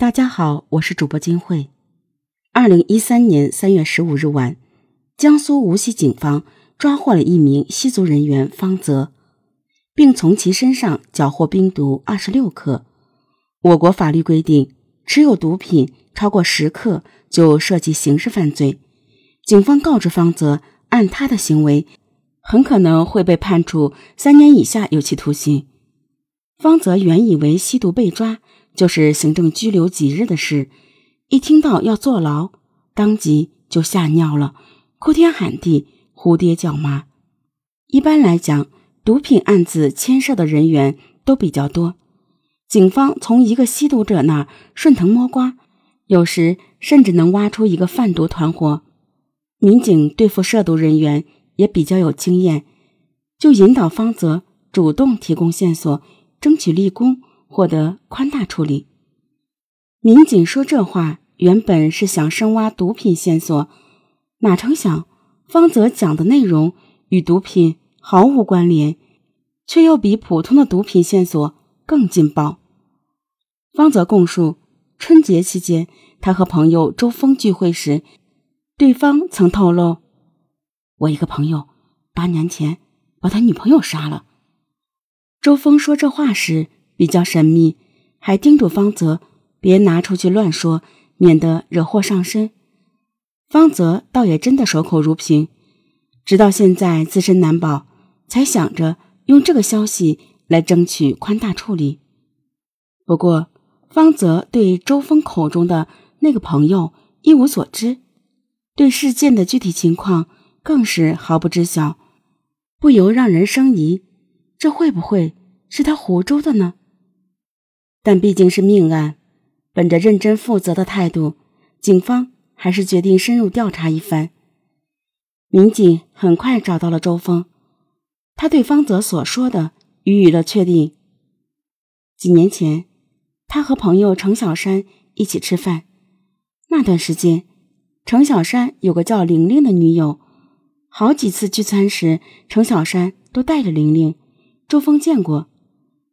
大家好，我是主播金慧。二零一三年三月十五日晚，江苏无锡警方抓获了一名吸毒人员方泽，并从其身上缴获冰毒二十六克。我国法律规定，持有毒品超过十克就涉及刑事犯罪。警方告知方泽，按他的行为，很可能会被判处三年以下有期徒刑。方泽原以为吸毒被抓。就是行政拘留几日的事，一听到要坐牢，当即就吓尿了，哭天喊地，呼爹叫妈。一般来讲，毒品案子牵涉的人员都比较多，警方从一个吸毒者那顺藤摸瓜，有时甚至能挖出一个贩毒团伙。民警对付涉毒人员也比较有经验，就引导方泽主动提供线索，争取立功。获得宽大处理。民警说这话原本是想深挖毒品线索，哪成想方泽讲的内容与毒品毫无关联，却又比普通的毒品线索更劲爆。方泽供述，春节期间他和朋友周峰聚会时，对方曾透露：“我一个朋友八年前把他女朋友杀了。”周峰说这话时。比较神秘，还叮嘱方泽别拿出去乱说，免得惹祸上身。方泽倒也真的守口如瓶，直到现在自身难保，才想着用这个消息来争取宽大处理。不过，方泽对周峰口中的那个朋友一无所知，对事件的具体情况更是毫不知晓，不由让人生疑：这会不会是他胡诌的呢？但毕竟是命案，本着认真负责的态度，警方还是决定深入调查一番。民警很快找到了周峰，他对方泽所说的予以了确定。几年前，他和朋友程小山一起吃饭，那段时间，程小山有个叫玲玲的女友，好几次聚餐时，程小山都带着玲玲，周峰见过，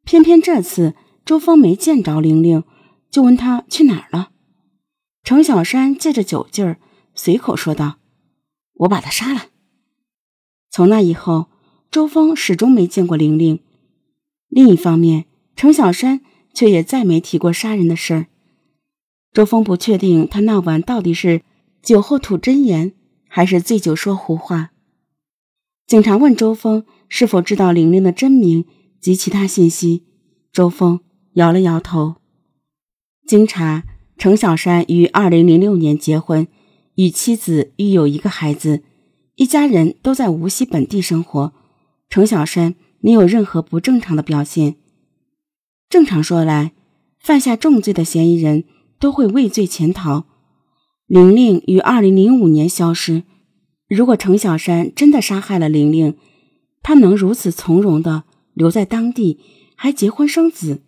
偏偏这次。周峰没见着玲玲，就问他去哪儿了。程小山借着酒劲儿，随口说道：“我把他杀了。”从那以后，周峰始终没见过玲玲。另一方面，程小山却也再没提过杀人的事儿。周峰不确定他那晚到底是酒后吐真言，还是醉酒说胡话。警察问周峰是否知道玲玲的真名及其他信息，周峰。摇了摇头。经查，程小山于二零零六年结婚，与妻子育有一个孩子，一家人都在无锡本地生活。程小山没有任何不正常的表现。正常说来，犯下重罪的嫌疑人都会畏罪潜逃。玲玲于二零零五年消失，如果程小山真的杀害了玲玲，他能如此从容的留在当地，还结婚生子？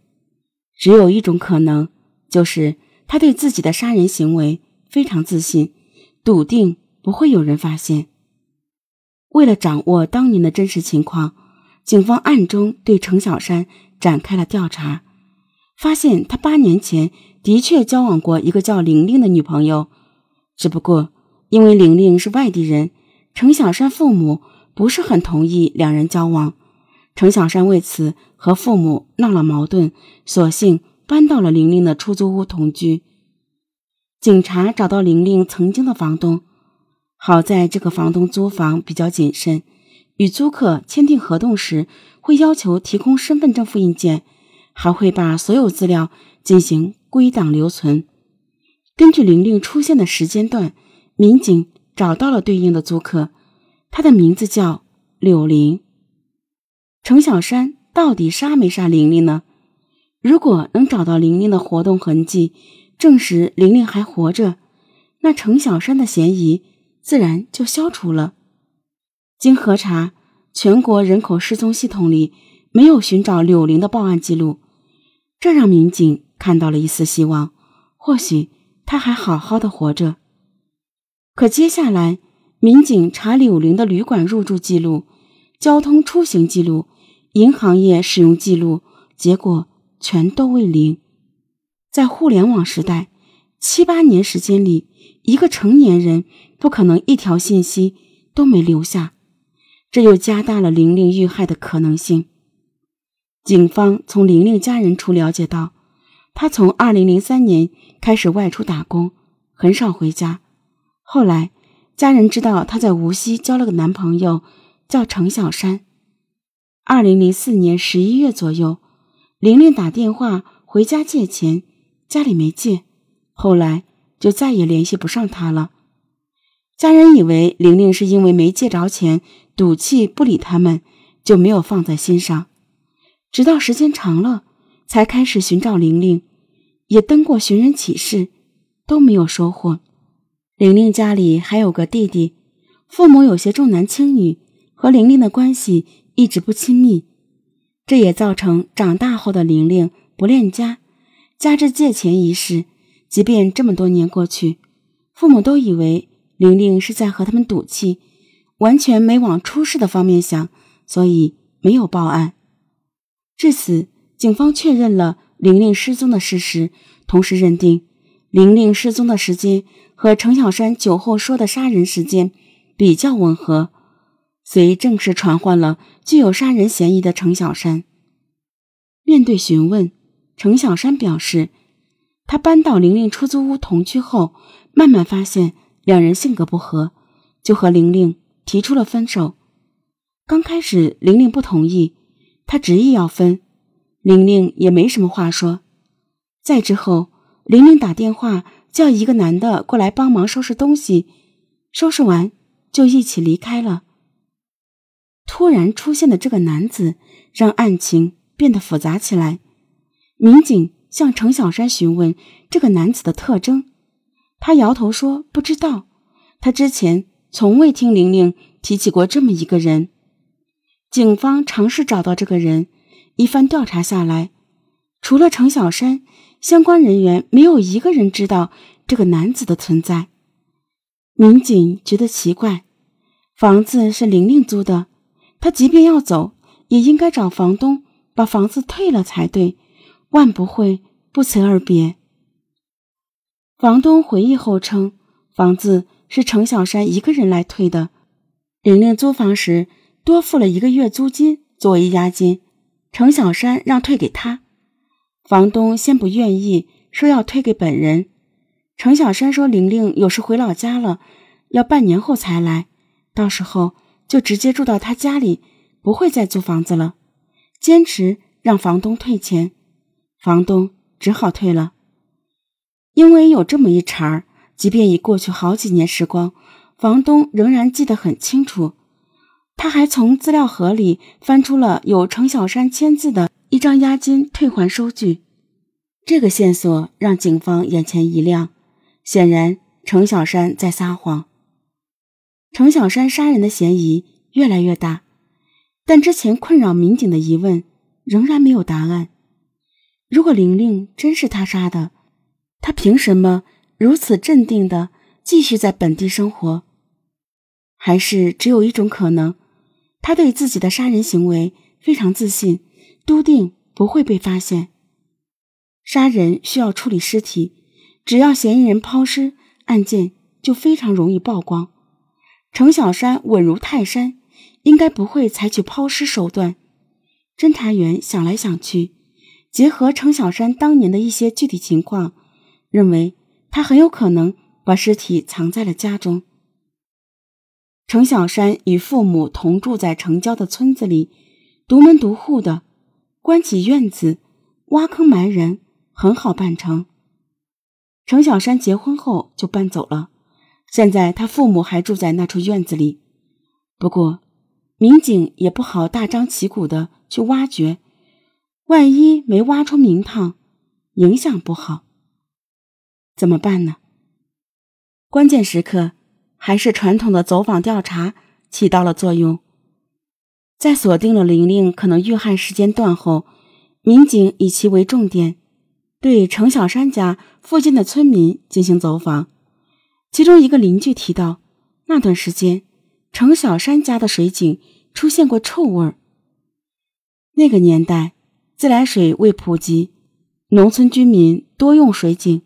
只有一种可能，就是他对自己的杀人行为非常自信，笃定不会有人发现。为了掌握当年的真实情况，警方暗中对程小山展开了调查，发现他八年前的确交往过一个叫玲玲的女朋友，只不过因为玲玲是外地人，程小山父母不是很同意两人交往。程小山为此和父母闹了矛盾，索性搬到了玲玲的出租屋同居。警察找到玲玲曾经的房东，好在这个房东租房比较谨慎，与租客签订合同时会要求提供身份证复印件，还会把所有资料进行归档留存。根据玲玲出现的时间段，民警找到了对应的租客，他的名字叫柳玲。程小山到底杀没杀玲玲呢？如果能找到玲玲的活动痕迹，证实玲玲还活着，那程小山的嫌疑自然就消除了。经核查，全国人口失踪系统里没有寻找柳玲的报案记录，这让民警看到了一丝希望，或许她还好好的活着。可接下来，民警查柳玲的旅馆入住记录、交通出行记录。银行业使用记录，结果全都为零。在互联网时代，七八年时间里，一个成年人不可能一条信息都没留下，这又加大了玲玲遇害的可能性。警方从玲玲家人处了解到，她从二零零三年开始外出打工，很少回家。后来，家人知道她在无锡交了个男朋友，叫程小山。二零零四年十一月左右，玲玲打电话回家借钱，家里没借，后来就再也联系不上他了。家人以为玲玲是因为没借着钱，赌气不理他们，就没有放在心上。直到时间长了，才开始寻找玲玲，也登过寻人启事，都没有收获。玲玲家里还有个弟弟，父母有些重男轻女，和玲玲的关系一直不亲密，这也造成长大后的玲玲不恋家，加之借钱一事，即便这么多年过去，父母都以为玲玲是在和他们赌气，完全没往出事的方面想，所以没有报案。至此，警方确认了玲玲失踪的事实，同时认定玲玲失踪的时间和程小山酒后说的杀人时间比较吻合，遂正式传唤了具有杀人嫌疑的程小山。面对询问，程小山表示，他搬到玲玲出租屋同居后，慢慢发现两人性格不合，就和玲玲提出了分手。刚开始，玲玲不同意。他执意要分，玲玲也没什么话说。再之后，玲玲打电话叫一个男的过来帮忙收拾东西，收拾完就一起离开了。突然出现的这个男子让案情变得复杂起来。民警向程小山询问这个男子的特征，他摇头说不知道，他之前从未听玲玲提起过这么一个人。警方尝试找到这个人，一番调查下来，除了程小山，相关人员没有一个人知道这个男子的存在。民警觉得奇怪，房子是玲玲租的，他即便要走，也应该找房东把房子退了才对，万不会不辞而别。房东回忆后称，房子是程小山一个人来退的，玲玲租房时。多付了一个月租金作为押金，程小山让退给他，房东先不愿意，说要退给本人。程小山说玲玲有事回老家了，要半年后才来，到时候就直接住到他家里，不会再租房子了。坚持让房东退钱，房东只好退了。因为有这么一茬儿，即便已过去好几年时光，房东仍然记得很清楚。他还从资料盒里翻出了有程小山签字的一张押金退还收据，这个线索让警方眼前一亮。显然，程小山在撒谎。程小山杀人的嫌疑越来越大，但之前困扰民警的疑问仍然没有答案。如果玲玲真是他杀的，他凭什么如此镇定的继续在本地生活？还是只有一种可能？他对自己的杀人行为非常自信，笃定不会被发现。杀人需要处理尸体，只要嫌疑人抛尸，案件就非常容易曝光。程小山稳如泰山，应该不会采取抛尸手段。侦查员想来想去，结合程小山当年的一些具体情况，认为他很有可能把尸体藏在了家中。程小山与父母同住在城郊的村子里，独门独户的，关起院子，挖坑埋人，很好办成。程小山结婚后就搬走了，现在他父母还住在那处院子里。不过，民警也不好大张旗鼓的去挖掘，万一没挖出名堂，影响不好。怎么办呢？关键时刻。还是传统的走访调查起到了作用。在锁定了玲玲可能遇害时间段后，民警以其为重点，对程小山家附近的村民进行走访。其中一个邻居提到，那段时间程小山家的水井出现过臭味儿。那个年代，自来水未普及，农村居民多用水井，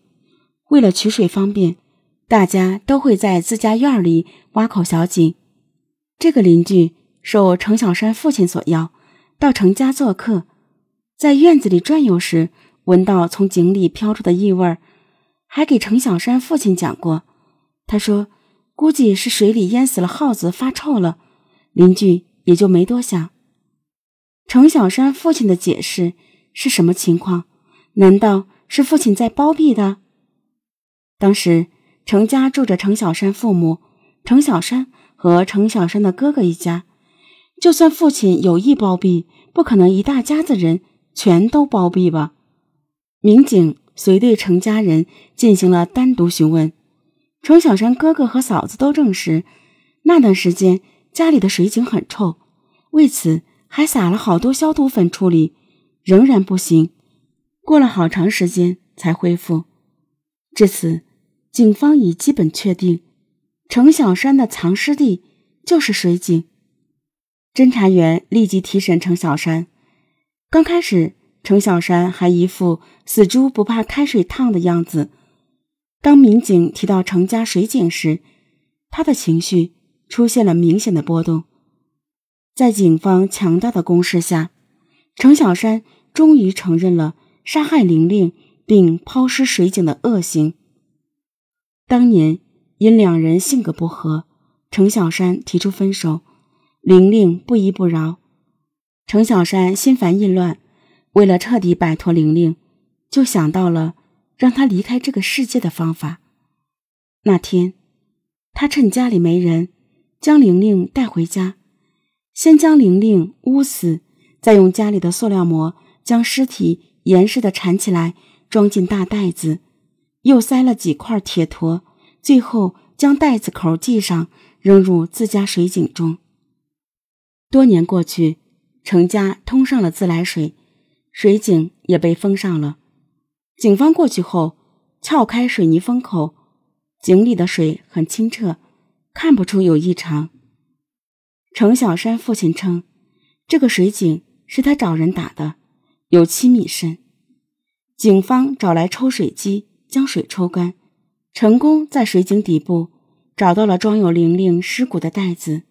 为了取水方便，大家都会在自家院里挖口小井。这个邻居受程小山父亲所邀，到程家做客，在院子里转悠时，闻到从井里飘出的异味，还给程小山父亲讲过。他说：“估计是水里淹死了耗子，发臭了。”邻居也就没多想。程小山父亲的解释是什么情况？难道是父亲在包庇的？当时程家住着程小山父母、程小山和程小山的哥哥一家。就算父亲有意包庇，不可能一大家子人全都包庇吧？民警随对程家人进行了单独询问，程小山哥哥和嫂子都证实，那段时间家里的水井很臭，为此还撒了好多消毒粉处理，仍然不行。过了好长时间才恢复。至此，警方已基本确定，程小山的藏尸地就是水井。侦查员立即提审程小山。刚开始，程小山还一副死猪不怕开水烫的样子。当民警提到程家水井时，他的情绪出现了明显的波动。在警方强大的攻势下，程小山终于承认了。杀害玲玲并抛尸水井的恶行。当年因两人性格不合，程小山提出分手，玲玲不依不饶。程小山心烦意乱，为了彻底摆脱玲玲，就想到了让他离开这个世界的方法。那天，他趁家里没人，将玲玲带回家，先将玲玲捂死，再用家里的塑料膜将尸体。严实的缠起来，装进大袋子，又塞了几块铁坨，最后将袋子口系上，扔入自家水井中。多年过去，程家通上了自来水，水井也被封上了。警方过去后，撬开水泥封口，井里的水很清澈，看不出有异常。程小山父亲称，这个水井是他找人打的。有七米深，警方找来抽水机将水抽干，成功在水井底部找到了装有玲玲尸骨的袋子。